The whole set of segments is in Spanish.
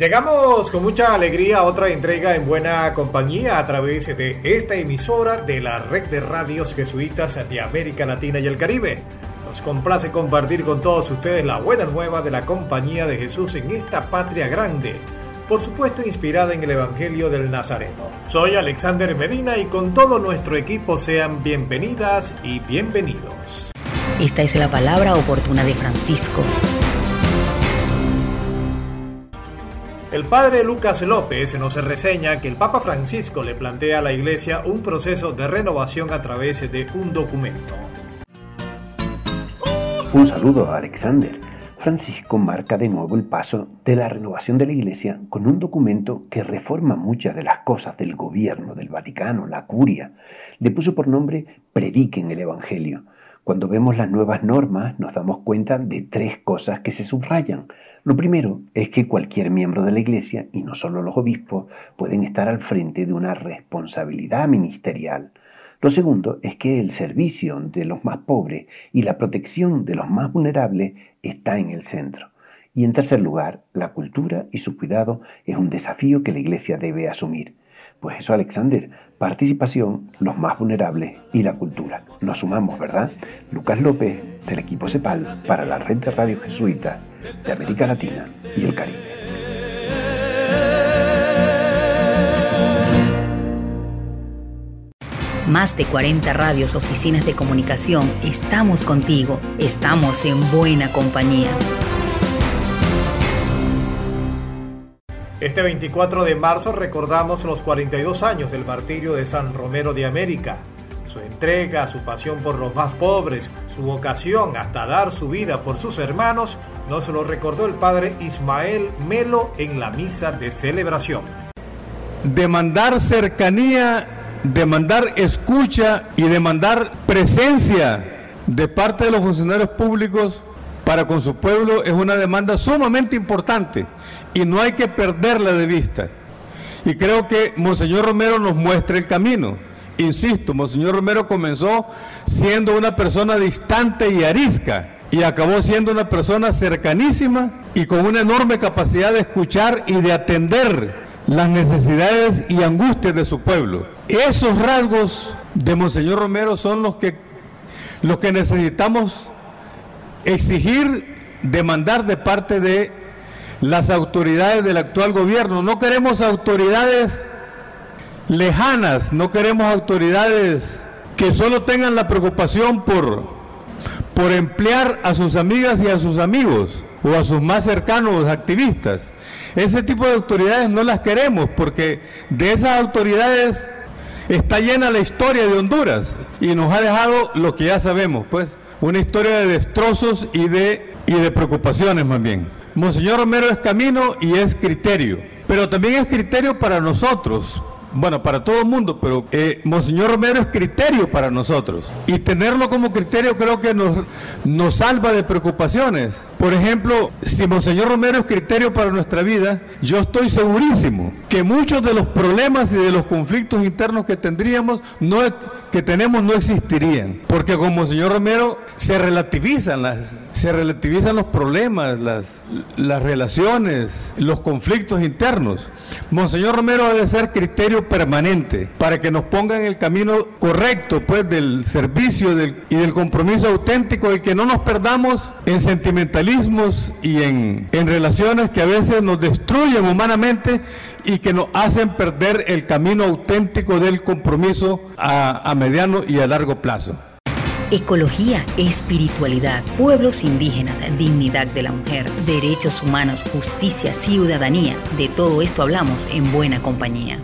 Llegamos con mucha alegría a otra entrega en buena compañía a través de esta emisora de la red de radios jesuitas de América Latina y el Caribe. Nos complace compartir con todos ustedes la buena nueva de la compañía de Jesús en esta patria grande, por supuesto inspirada en el Evangelio del Nazareno. Soy Alexander Medina y con todo nuestro equipo sean bienvenidas y bienvenidos. Esta es la palabra oportuna de Francisco. El padre Lucas López nos reseña que el Papa Francisco le plantea a la Iglesia un proceso de renovación a través de un documento. Un saludo a Alexander. Francisco marca de nuevo el paso de la renovación de la Iglesia con un documento que reforma muchas de las cosas del gobierno del Vaticano, la curia. Le puso por nombre Prediquen el Evangelio. Cuando vemos las nuevas normas nos damos cuenta de tres cosas que se subrayan. Lo primero es que cualquier miembro de la Iglesia, y no solo los obispos, pueden estar al frente de una responsabilidad ministerial. Lo segundo es que el servicio de los más pobres y la protección de los más vulnerables está en el centro. Y en tercer lugar, la cultura y su cuidado es un desafío que la Iglesia debe asumir. Pues eso, Alexander, participación, los más vulnerables y la cultura. Nos sumamos, ¿verdad? Lucas López, del equipo CEPAL, para la red de radio jesuita de América Latina y el Caribe. Más de 40 radios, oficinas de comunicación, estamos contigo, estamos en buena compañía. Este 24 de marzo recordamos los 42 años del martirio de San Romero de América. Su entrega, su pasión por los más pobres, su vocación hasta dar su vida por sus hermanos, nos lo recordó el padre Ismael Melo en la misa de celebración. Demandar cercanía, demandar escucha y demandar presencia de parte de los funcionarios públicos para con su pueblo es una demanda sumamente importante y no hay que perderla de vista. Y creo que Monseñor Romero nos muestra el camino. Insisto, Monseñor Romero comenzó siendo una persona distante y arisca y acabó siendo una persona cercanísima y con una enorme capacidad de escuchar y de atender las necesidades y angustias de su pueblo. Esos rasgos de Monseñor Romero son los que, los que necesitamos exigir, demandar de parte de las autoridades del actual gobierno. No queremos autoridades lejanas, no queremos autoridades que solo tengan la preocupación por, por emplear a sus amigas y a sus amigos o a sus más cercanos activistas. Ese tipo de autoridades no las queremos porque de esas autoridades está llena la historia de Honduras y nos ha dejado lo que ya sabemos, pues una historia de destrozos y de, y de preocupaciones más bien. Monseñor Romero es camino y es criterio, pero también es criterio para nosotros, bueno, para todo el mundo, pero eh, Monseñor Romero es criterio para nosotros. Y tenerlo como criterio creo que nos, nos salva de preocupaciones. Por ejemplo, si Monseñor Romero es criterio para nuestra vida, yo estoy segurísimo que muchos de los problemas y de los conflictos internos que tendríamos, no, que tenemos, no existirían. Porque con Monseñor Romero se relativizan, las, se relativizan los problemas, las, las relaciones, los conflictos internos. Monseñor Romero ha de ser criterio permanente para que nos ponga en el camino correcto pues del servicio y del compromiso auténtico y que no nos perdamos en sentimentalismos y en, en relaciones que a veces nos destruyen humanamente y que nos hacen perder el camino auténtico del compromiso a, a mediano y a largo plazo. Ecología, espiritualidad, pueblos indígenas, dignidad de la mujer, derechos humanos, justicia, ciudadanía. De todo esto hablamos en buena compañía.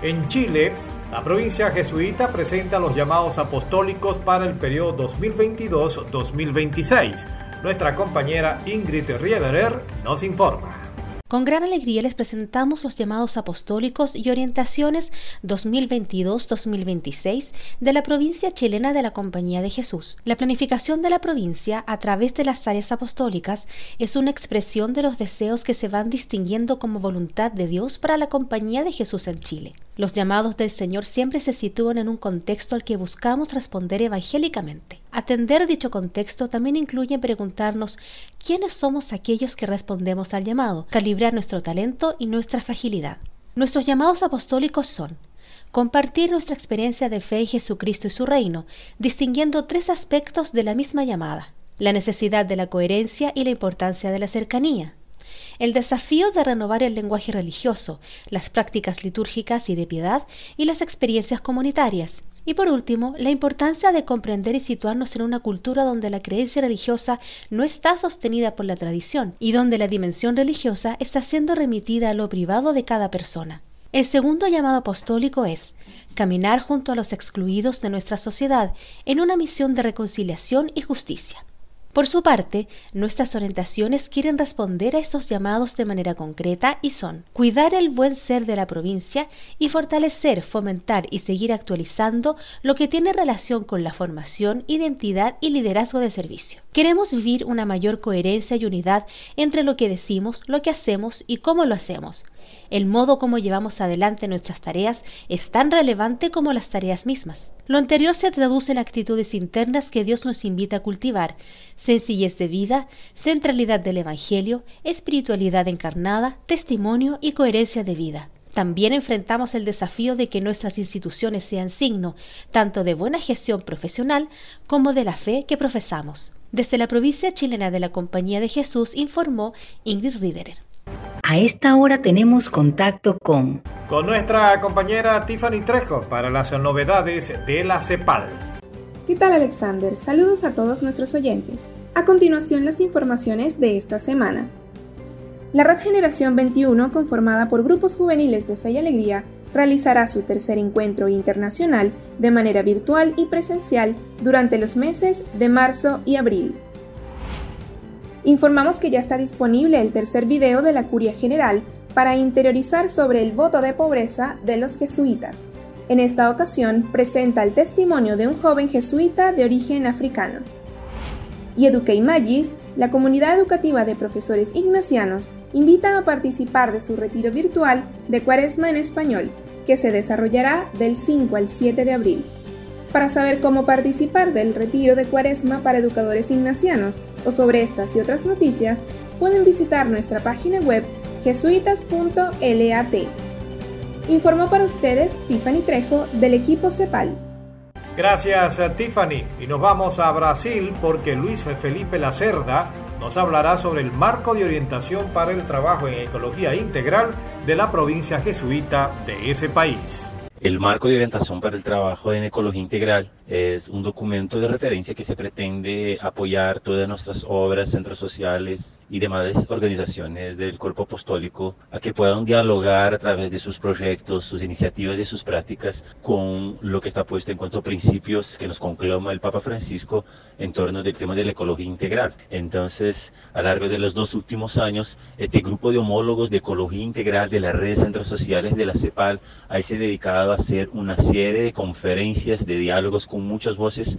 En Chile, la provincia jesuita presenta los llamados apostólicos para el periodo 2022-2026. Nuestra compañera Ingrid Riederer nos informa. Con gran alegría les presentamos los llamados apostólicos y orientaciones 2022-2026 de la provincia chilena de la Compañía de Jesús. La planificación de la provincia a través de las áreas apostólicas es una expresión de los deseos que se van distinguiendo como voluntad de Dios para la Compañía de Jesús en Chile. Los llamados del Señor siempre se sitúan en un contexto al que buscamos responder evangélicamente. Atender dicho contexto también incluye preguntarnos quiénes somos aquellos que respondemos al llamado, calibrar nuestro talento y nuestra fragilidad. Nuestros llamados apostólicos son compartir nuestra experiencia de fe en Jesucristo y su reino, distinguiendo tres aspectos de la misma llamada, la necesidad de la coherencia y la importancia de la cercanía, el desafío de renovar el lenguaje religioso, las prácticas litúrgicas y de piedad y las experiencias comunitarias, y por último, la importancia de comprender y situarnos en una cultura donde la creencia religiosa no está sostenida por la tradición y donde la dimensión religiosa está siendo remitida a lo privado de cada persona. El segundo llamado apostólico es caminar junto a los excluidos de nuestra sociedad en una misión de reconciliación y justicia. Por su parte, nuestras orientaciones quieren responder a estos llamados de manera concreta y son cuidar el buen ser de la provincia y fortalecer, fomentar y seguir actualizando lo que tiene relación con la formación, identidad y liderazgo de servicio. Queremos vivir una mayor coherencia y unidad entre lo que decimos, lo que hacemos y cómo lo hacemos. El modo como llevamos adelante nuestras tareas es tan relevante como las tareas mismas. Lo anterior se traduce en actitudes internas que Dios nos invita a cultivar, sencillez de vida, centralidad del Evangelio, espiritualidad encarnada, testimonio y coherencia de vida. También enfrentamos el desafío de que nuestras instituciones sean signo tanto de buena gestión profesional como de la fe que profesamos. Desde la provincia chilena de la Compañía de Jesús informó Ingrid Riederer. A esta hora tenemos contacto con... Con nuestra compañera Tiffany Trejo para las novedades de la CEPAL. ¿Qué tal Alexander? Saludos a todos nuestros oyentes. A continuación las informaciones de esta semana. La Red Generación 21, conformada por grupos juveniles de Fe y Alegría, realizará su tercer encuentro internacional de manera virtual y presencial durante los meses de marzo y abril. Informamos que ya está disponible el tercer video de la Curia General para interiorizar sobre el voto de pobreza de los jesuitas. En esta ocasión presenta el testimonio de un joven jesuita de origen africano. Y Educate la comunidad educativa de profesores ignacianos, invita a participar de su retiro virtual de Cuaresma en español, que se desarrollará del 5 al 7 de abril. Para saber cómo participar del retiro de Cuaresma para educadores ignacianos o sobre estas y otras noticias, pueden visitar nuestra página web jesuitas.lat. Informó para ustedes Tiffany Trejo del equipo CEPAL. Gracias Tiffany y nos vamos a Brasil porque Luis Felipe Lacerda nos hablará sobre el marco de orientación para el trabajo en ecología integral de la provincia jesuita de ese país. El marco de orientación para el trabajo en ecología integral es un documento de referencia que se pretende apoyar todas nuestras obras, centros sociales y demás organizaciones del cuerpo apostólico a que puedan dialogar a través de sus proyectos, sus iniciativas y sus prácticas con lo que está puesto en cuanto a principios que nos conclama el Papa Francisco en torno del tema de la ecología integral. Entonces, a lo largo de los dos últimos años, este grupo de homólogos de ecología integral de la red de centros sociales de la CEPAL ha se dedicado a hacer una serie de conferencias, de diálogos con muchas voces,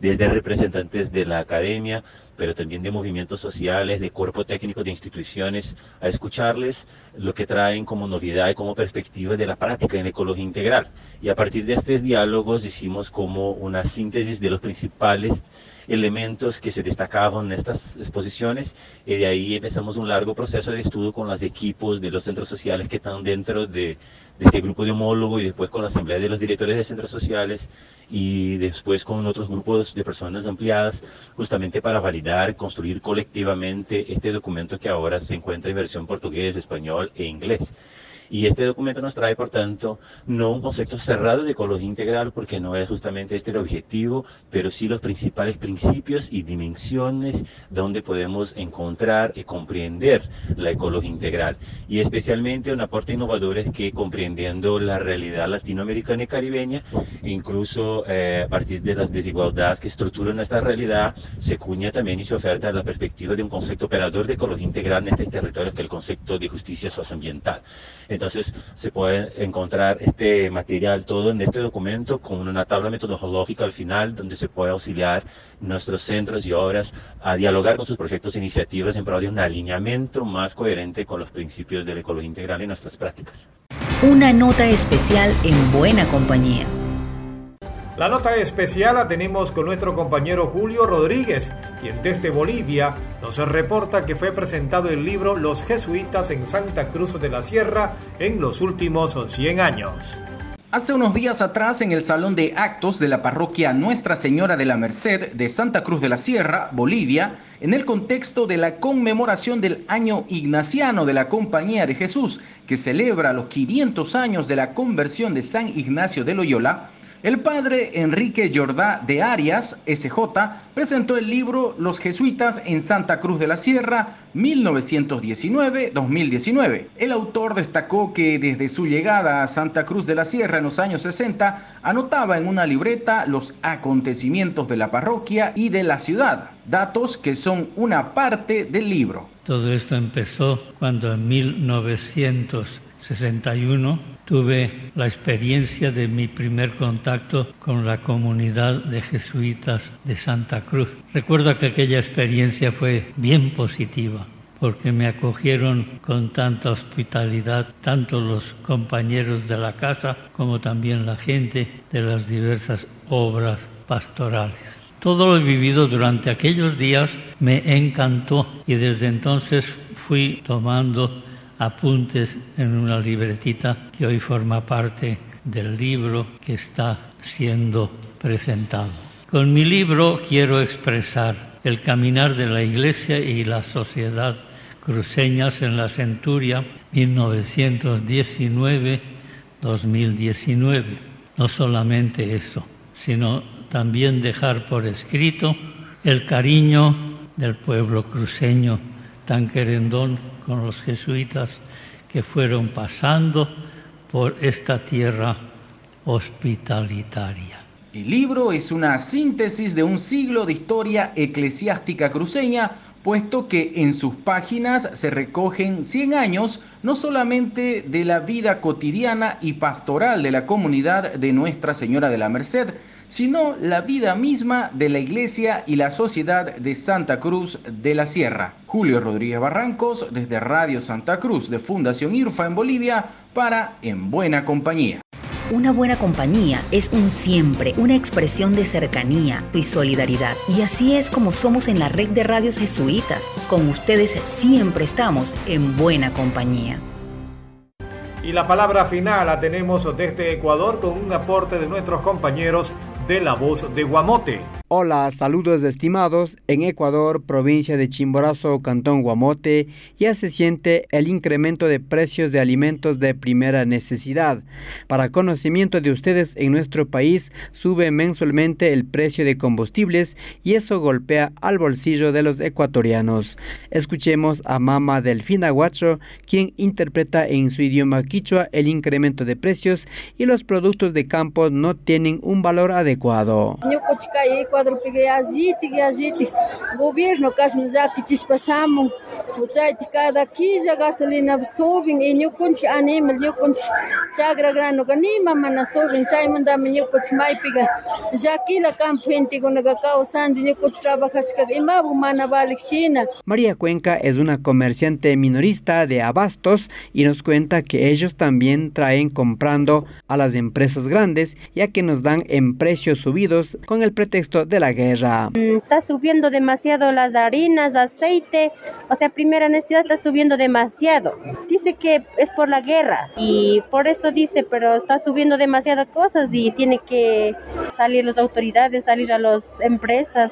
desde representantes de la academia, pero también de movimientos sociales, de cuerpo técnico de instituciones, a escucharles lo que traen como novedad y como perspectiva de la práctica en ecología integral. Y a partir de estos diálogos hicimos como una síntesis de los principales elementos que se destacaban en estas exposiciones y de ahí empezamos un largo proceso de estudio con los equipos de los centros sociales que están dentro de, de este grupo de homólogo y después con la asamblea de los directores de centros sociales y después con otros grupos de personas ampliadas justamente para validar, construir colectivamente este documento que ahora se encuentra en versión portugués, español e inglés. Y este documento nos trae, por tanto, no un concepto cerrado de ecología integral, porque no es justamente este el objetivo, pero sí los principales principios y dimensiones donde podemos encontrar y comprender la ecología integral. Y especialmente un aporte innovador es que comprendiendo la realidad latinoamericana y caribeña, incluso eh, a partir de las desigualdades que estructuran esta realidad, se cuña también y se oferta la perspectiva de un concepto operador de ecología integral en estos territorios, que es el concepto de justicia socioambiental. Entonces, se puede encontrar este material todo en este documento con una tabla metodológica al final, donde se puede auxiliar nuestros centros y obras a dialogar con sus proyectos e iniciativas en pro de un alineamiento más coherente con los principios de la ecología integral en nuestras prácticas. Una nota especial en buena compañía. La nota especial la tenemos con nuestro compañero Julio Rodríguez, quien desde Bolivia nos reporta que fue presentado el libro Los jesuitas en Santa Cruz de la Sierra en los últimos 100 años. Hace unos días atrás, en el Salón de Actos de la parroquia Nuestra Señora de la Merced de Santa Cruz de la Sierra, Bolivia, en el contexto de la conmemoración del año ignaciano de la Compañía de Jesús, que celebra los 500 años de la conversión de San Ignacio de Loyola, el padre Enrique Jordá de Arias, SJ, presentó el libro Los jesuitas en Santa Cruz de la Sierra, 1919-2019. El autor destacó que desde su llegada a Santa Cruz de la Sierra en los años 60, anotaba en una libreta los acontecimientos de la parroquia y de la ciudad, datos que son una parte del libro. Todo esto empezó cuando en 1961 tuve la experiencia de mi primer contacto con la comunidad de jesuitas de Santa Cruz. Recuerdo que aquella experiencia fue bien positiva porque me acogieron con tanta hospitalidad tanto los compañeros de la casa como también la gente de las diversas obras pastorales. Todo lo vivido durante aquellos días me encantó y desde entonces fui tomando apuntes en una libretita que hoy forma parte del libro que está siendo presentado. Con mi libro quiero expresar el caminar de la Iglesia y la sociedad cruceñas en la centuria 1919-2019. No solamente eso, sino también dejar por escrito el cariño del pueblo cruceño tan querendón con los jesuitas que fueron pasando por esta tierra hospitalitaria. El libro es una síntesis de un siglo de historia eclesiástica cruceña puesto que en sus páginas se recogen 100 años no solamente de la vida cotidiana y pastoral de la comunidad de Nuestra Señora de la Merced, sino la vida misma de la iglesia y la sociedad de Santa Cruz de la Sierra. Julio Rodríguez Barrancos, desde Radio Santa Cruz de Fundación IRFA en Bolivia, para En Buena Compañía. Una buena compañía es un siempre, una expresión de cercanía y solidaridad. Y así es como somos en la red de radios jesuitas. Con ustedes siempre estamos en buena compañía. Y la palabra final la tenemos desde Ecuador con un aporte de nuestros compañeros de La Voz de Guamote. Hola, saludos estimados. En Ecuador, provincia de Chimborazo, Cantón Guamote, ya se siente el incremento de precios de alimentos de primera necesidad. Para conocimiento de ustedes, en nuestro país sube mensualmente el precio de combustibles y eso golpea al bolsillo de los ecuatorianos. Escuchemos a Mama Delfina Guacho, quien interpreta en su idioma quichua el incremento de precios y los productos de campo no tienen un valor adecuado. Quadrupliquei agite, que agite. Governo, caso já que te passamos, o chai de cada 15 gasolina subem não conte anima, não conte chagra grano, anima, mana subem, chai manda me não conte mai piga. Já que la campente con la cacao sanji, não conte trabajas que imabu mana balik China. María Cuenca es una comerciante minorista de abastos y nos cuenta que ellos también traen comprando a las empresas grandes, ya que nos dan en precio precios subidos con el pretexto de la guerra. Mm, está subiendo demasiado las harinas, aceite, o sea, primera necesidad está subiendo demasiado. Dice que es por la guerra y por eso dice, pero está subiendo demasiadas cosas y tiene que salir las autoridades, salir a las empresas,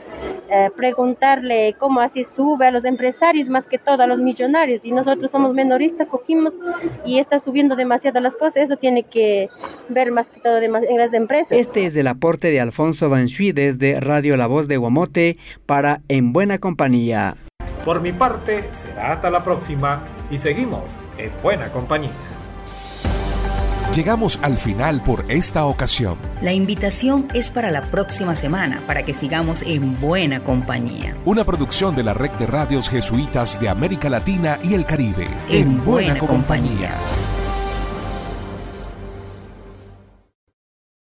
eh, preguntarle cómo así sube a los empresarios más que todo a los millonarios y nosotros somos menoristas, cogimos y está subiendo demasiado las cosas, eso tiene que ver más que todo en las empresas. Este es el aporte de Alfonso Banshui desde Radio La Voz de Guamote para En Buena Compañía. Por mi parte, será hasta la próxima y seguimos en Buena Compañía. Llegamos al final por esta ocasión. La invitación es para la próxima semana para que sigamos en buena compañía. Una producción de la Red de Radios Jesuitas de América Latina y el Caribe. En, buena, compañía.